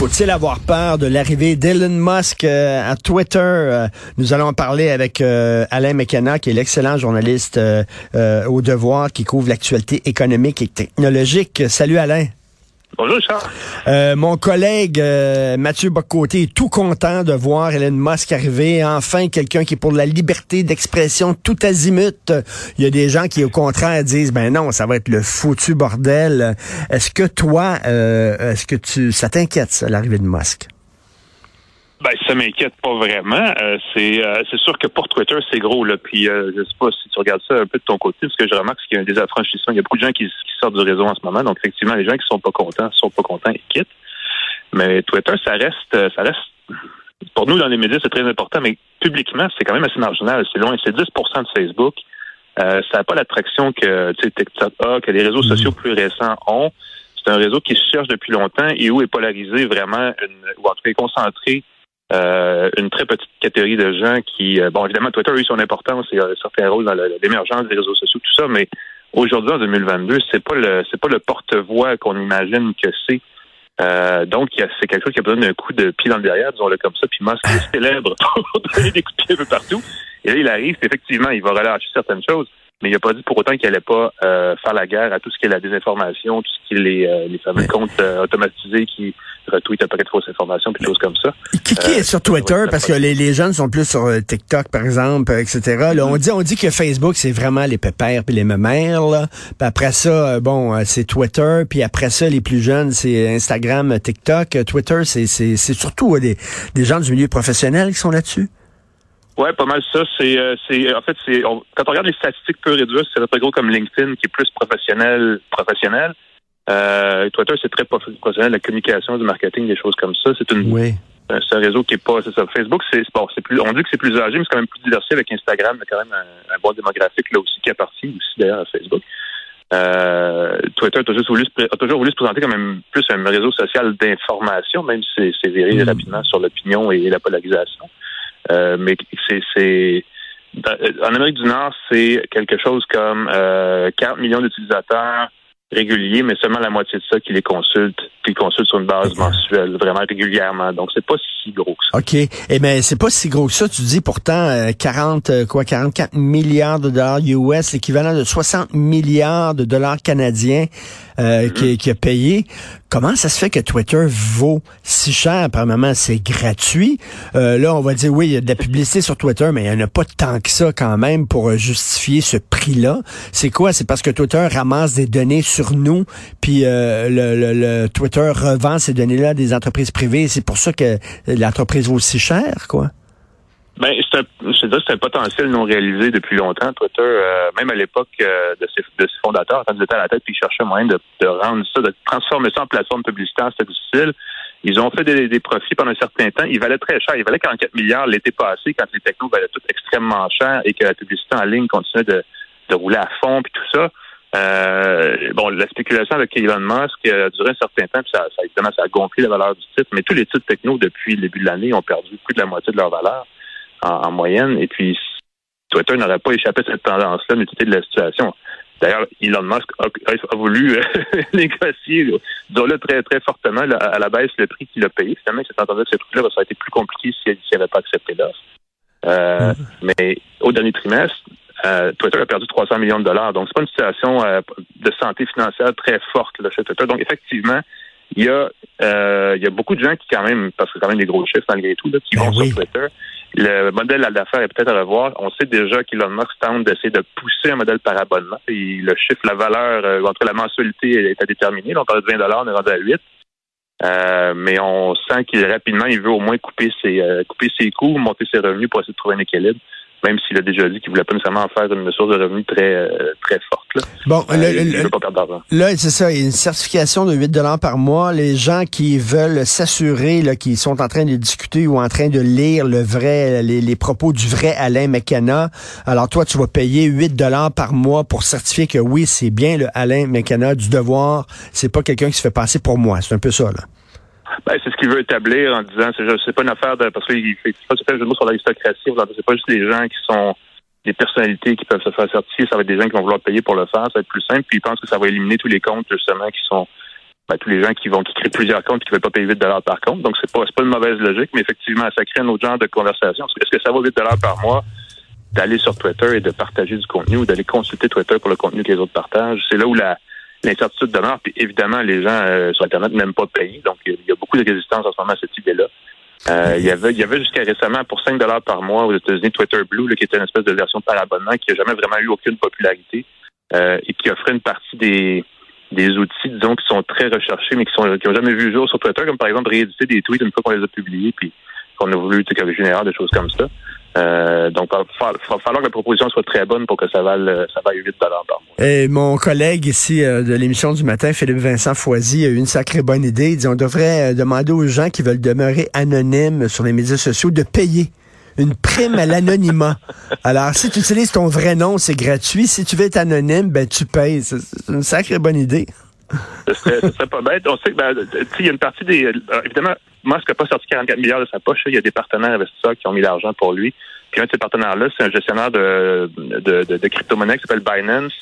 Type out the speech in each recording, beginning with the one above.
Faut-il avoir peur de l'arrivée d'Elon Musk euh, à Twitter? Euh, nous allons en parler avec euh, Alain McKenna, qui est l'excellent journaliste au devoir qui couvre l'actualité économique et technologique. Salut Alain. Bonjour, Charles. Euh, mon collègue euh, Mathieu Bocoté est tout content de voir Elon Musk arriver. Enfin, quelqu'un qui est pour la liberté d'expression tout azimut. Il y a des gens qui, au contraire, disent, ben non, ça va être le foutu bordel. Est-ce que toi, euh, est-ce que tu, ça t'inquiète, l'arrivée de Musk? Ben, ça m'inquiète pas vraiment. Euh, c'est euh, c'est sûr que pour Twitter, c'est gros. Là. Puis euh, je sais pas si tu regardes ça un peu de ton côté, parce que je remarque qu'il y a un désaffranchissement. Il y a beaucoup de gens qui, sortent du réseau en ce moment. Donc effectivement, les gens qui sont pas contents sont pas contents et quittent. Mais Twitter, ça reste ça reste pour nous dans les médias, c'est très important, mais publiquement, c'est quand même assez marginal. C'est loin, c'est 10% de Facebook. ça n'a pas l'attraction que TikTok a, que les réseaux mm-hmm. sociaux plus récents ont. C'est un réseau qui se cherche depuis longtemps et où est polarisé vraiment, une, ou en tout cas concentré euh, une très petite catégorie de gens qui, euh, bon, évidemment, Twitter a eu son importance et a un certain rôle dans l'émergence des réseaux sociaux, tout ça, mais aujourd'hui, en 2022, c'est pas le c'est pas le porte-voix qu'on imagine que c'est. Euh, donc, c'est quelque chose qui a besoin d'un coup de pied dans le derrière, disons-le comme ça, puis Musk est célèbre pour donner des coups de pied un peu partout. Et là, il arrive, effectivement, il va relâcher certaines choses, mais il n'a pas dit pour autant qu'il n'allait pas euh, faire la guerre à tout ce qui est la désinformation, tout ce qui est les, euh, les fameux comptes euh, automatisés qui retweetent un paquet de fausses informations, puis des choses comme ça. Qui, qui est sur Twitter? Parce que les, les, jeunes sont plus sur TikTok, par exemple, etc. Là, on dit on dit que Facebook, c'est vraiment les pépères puis les mémères. Là. Puis après ça, bon, c'est Twitter. Puis après ça, les plus jeunes, c'est Instagram, TikTok. Twitter, c'est surtout des, des gens du milieu professionnel qui sont là-dessus. Ouais, pas mal ça. C'est, euh, c'est, en fait, c'est, quand on regarde les statistiques peu réduites, c'est très gros comme LinkedIn qui est plus professionnel, professionnel. Euh, Twitter, c'est très professionnel, la communication, du marketing, des choses comme ça. C'est une, oui. c'est un réseau qui est pas, c'est ça. Facebook, c'est, bon, c'est plus, on dit que c'est plus âgé, mais c'est quand même plus diversifié avec Instagram. Il y a quand même un, bon démographique là aussi qui appartient aussi d'ailleurs à Facebook. Euh, Twitter a toujours, voulu, a toujours voulu se présenter comme même plus un réseau social d'information, même si c'est, c'est mm. rapidement sur l'opinion et la polarisation. Euh, mais c'est euh, en Amérique du Nord, c'est quelque chose comme euh, 40 millions d'utilisateurs réguliers, mais seulement la moitié de ça qui les consultent, qui consultent sur une base mensuelle, vraiment régulièrement. Donc, c'est pas si gros que ça. OK. Eh bien, c'est pas si gros que ça. Tu dis pourtant 40, euh, quoi, 44 milliards de dollars US, l'équivalent de 60 milliards de dollars canadiens euh, mm-hmm. qui, a payé. Comment ça se fait que Twitter vaut si cher? Apparemment, c'est gratuit. Euh, là, on va dire, oui, il y a de la publicité sur Twitter, mais il n'y en a pas tant que ça quand même pour justifier ce prix-là. C'est quoi? C'est parce que Twitter ramasse des données sur nous, puis euh, le, le, Twitter revend ces données-là à des entreprises privées. C'est pour ça que l'entreprise vaut si cher, quoi? Ben, c'est un, c'est un potentiel non réalisé depuis longtemps. Twitter, euh, même à l'époque euh, de, ses, de ses fondateurs, quand ils étaient à la tête, puis ils cherchaient moyen de, de rendre ça, de transformer ça en plateforme publicitaire, c'était difficile. Ils ont fait des, des, profits pendant un certain temps. Ils valaient très cher. Ils valaient 44 milliards l'été passé, quand les technos valaient tout extrêmement cher et que la publicité en ligne continuait de, de rouler à fond, puis tout ça. Euh, bon, la spéculation avec Elon Musk a duré un certain temps, puis ça, ça, évidemment, ça a gonflé la valeur du titre. Mais tous les titres techno depuis le début de l'année ont perdu plus de la moitié de leur valeur en, moyenne. Et puis, Twitter n'aurait pas échappé à cette tendance-là, mais de la situation. D'ailleurs, Elon Musk a, voulu euh, négocier, disons-le très, très fortement, à la baisse le prix qu'il a payé. Finalement, il s'est entendu que ce prix-là, ça aurait été plus compliqué s'il n'avait pas accepté l'offre. Euh, mm. Mais au dernier trimestre, euh, Twitter a perdu 300 millions de dollars. Donc, c'est pas une situation euh, de santé financière très forte là, chez Twitter. Donc, effectivement, il y a euh, il y a beaucoup de gens qui quand même, parce que quand même des gros chiffres malgré tout, là, qui ben vont sur Twitter. Le modèle d'affaires est peut-être à revoir. On sait déjà qu'Elon Musk tente d'essayer de pousser un modèle par abonnement. Le chiffre, la valeur, euh, entre la mensualité est à déterminer. On parle de 20 on est rendu à 8 euh, mais on sent qu'il rapidement, il veut au moins couper ses, euh, couper ses coûts, monter ses revenus pour essayer de trouver un équilibre même s'il a déjà dit qu'il voulait pas nécessairement en faire une source de revenus très euh, très forte. Là. Bon, Euh, le- il le- pas perdre. Là, c'est ça, il y a une certification de 8 dollars par mois. Les gens qui veulent s'assurer, là, qui sont en train de discuter ou en train de lire le vrai, les, les propos du vrai Alain McKenna. Alors toi, tu vas payer 8 dollars par mois pour certifier que oui, c'est bien le Alain McKenna du devoir. C'est pas quelqu'un qui se fait passer pour moi. C'est un peu ça, là. Ben, c'est ce qu'il veut établir en disant, c'est, c'est pas une affaire de, parce qu'il fait, pas un jeu de mots sur l'aristocratie, c'est pas juste les gens qui sont des personnalités qui peuvent se faire certifier, ça va être des gens qui vont vouloir payer pour le faire, ça va être plus simple, puis il pense que ça va éliminer tous les comptes, justement, qui sont, ben, tous les gens qui vont, qui créent plusieurs comptes et qui veulent pas payer 8 dollars par compte. Donc, c'est pas, c'est pas une mauvaise logique, mais effectivement, ça crée un autre genre de conversation. Est-ce que ça vaut 8 dollars par mois d'aller sur Twitter et de partager du contenu ou d'aller consulter Twitter pour le contenu que les autres partagent? C'est là où la, l'incertitude demeure. Puis évidemment, les gens euh, sur Internet n'aiment pas payer. Donc, il y a beaucoup de résistance en ce moment à cette idée-là. Euh, il y avait, il y avait jusqu'à récemment pour 5 dollars par mois aux États-Unis Twitter Blue, là, qui était une espèce de version par abonnement qui n'a jamais vraiment eu aucune popularité euh, et qui offrait une partie des des outils, disons, qui sont très recherchés, mais qui sont qui n'ont jamais vu le jour sur Twitter, comme par exemple rééditer des tweets une fois qu'on les a publiés, puis qu'on a voulu tu sais, une des choses comme ça. Euh, donc, il va fa- fa- falloir que la proposition soit très bonne pour que ça vaille, ça vaille 8 dollars par mois. Et mon collègue ici euh, de l'émission du matin, Philippe Vincent Foisy, a eu une sacrée bonne idée. Il dit on devrait euh, demander aux gens qui veulent demeurer anonymes sur les médias sociaux de payer une prime à l'anonymat. Alors, si tu utilises ton vrai nom, c'est gratuit. Si tu veux être anonyme, ben tu payes. C'est une sacrée bonne idée. Ce serait, ce serait pas bête. On sait que, ben, il y a une partie des. alors, évidemment, Musk n'a pas sorti 44 milliards de sa poche. Il y a des partenaires investisseurs qui ont mis l'argent pour lui. Puis un de ces partenaires-là, c'est un gestionnaire de, de, de, crypto-monnaie qui s'appelle Binance,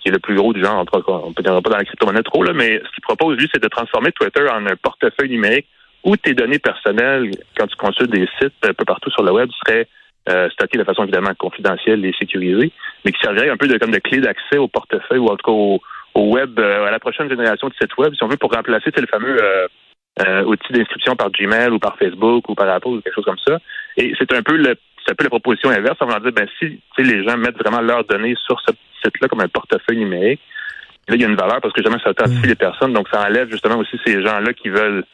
qui est le plus gros du genre. On peut dire pas dans la crypto-monnaie trop, là, mais ce qu'il propose, lui, c'est de transformer Twitter en un portefeuille numérique où tes données personnelles, quand tu consultes des sites un peu partout sur le web, seraient euh, stockées de façon évidemment confidentielle et sécurisée, mais qui servirait un peu de, comme de clé d'accès au portefeuille ou en tout cas au, au web, euh, à la prochaine génération de sites web, si on veut, pour remplacer le fameux euh, euh, outil d'inscription par Gmail ou par Facebook ou par Apple ou quelque chose comme ça. Et c'est un peu le c'est un peu la proposition inverse. On va dire, ben si les gens mettent vraiment leurs données sur ce site-là comme un portefeuille numérique, là, il y a une valeur parce que jamais ça authentifie les personnes, donc ça enlève justement aussi ces gens-là qui veulent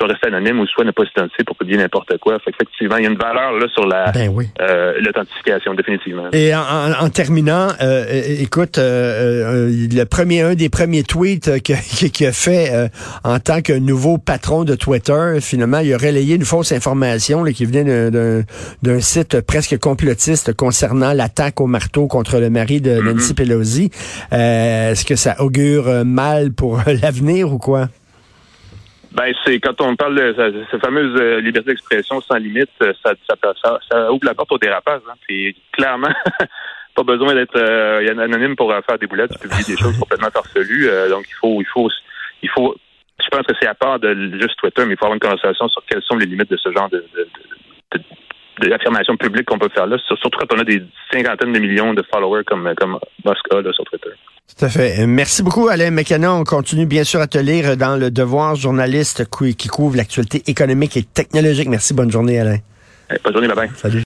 soit rester anonymes ou soit ne pas s'identifier pour publier n'importe quoi. Fait effectivement, il y a une valeur là sur la Ben oui. euh, l'authentification, définitivement. Et en, en- en terminant, euh, écoute, euh, euh, le premier, un des premiers tweets euh, que- qu'il a fait euh, en tant que nouveau patron de Twitter, finalement, il a relayé une fausse information là, qui venait d'un- d'un site presque complotiste concernant l'attaque au marteau contre le mari de Nancy Pelosi. Euh, Est-ce que ça augure mal pour l'avenir ou quoi? Ben, c'est quand on parle de ce- cette fameuse euh, liberté d'expression sans limite, euh, ça, ça, ouvre la porte au dérapage. Hein. Clairement, pas besoin d'être euh, anonyme pour faire des boulettes, publier des choses complètement farfelues. Donc il faut, il faut, il faut. Je pense que c'est à part de juste Twitter, mais il faut avoir une conversation sur quelles sont les limites de ce genre de, de, de, qu'on peut faire là, sur- surtout quand on a des cinquantaines de millions de followers comme comme Musk là, sur Twitter. Tout à fait. Euh, Merci beaucoup, Alain McKenna. On continue bien sûr à te lire dans le Devoir journaliste qui couvre l'actualité économique et technologique. Merci. Bonne journée, Alain. Bonne journée, bye bye. Salut.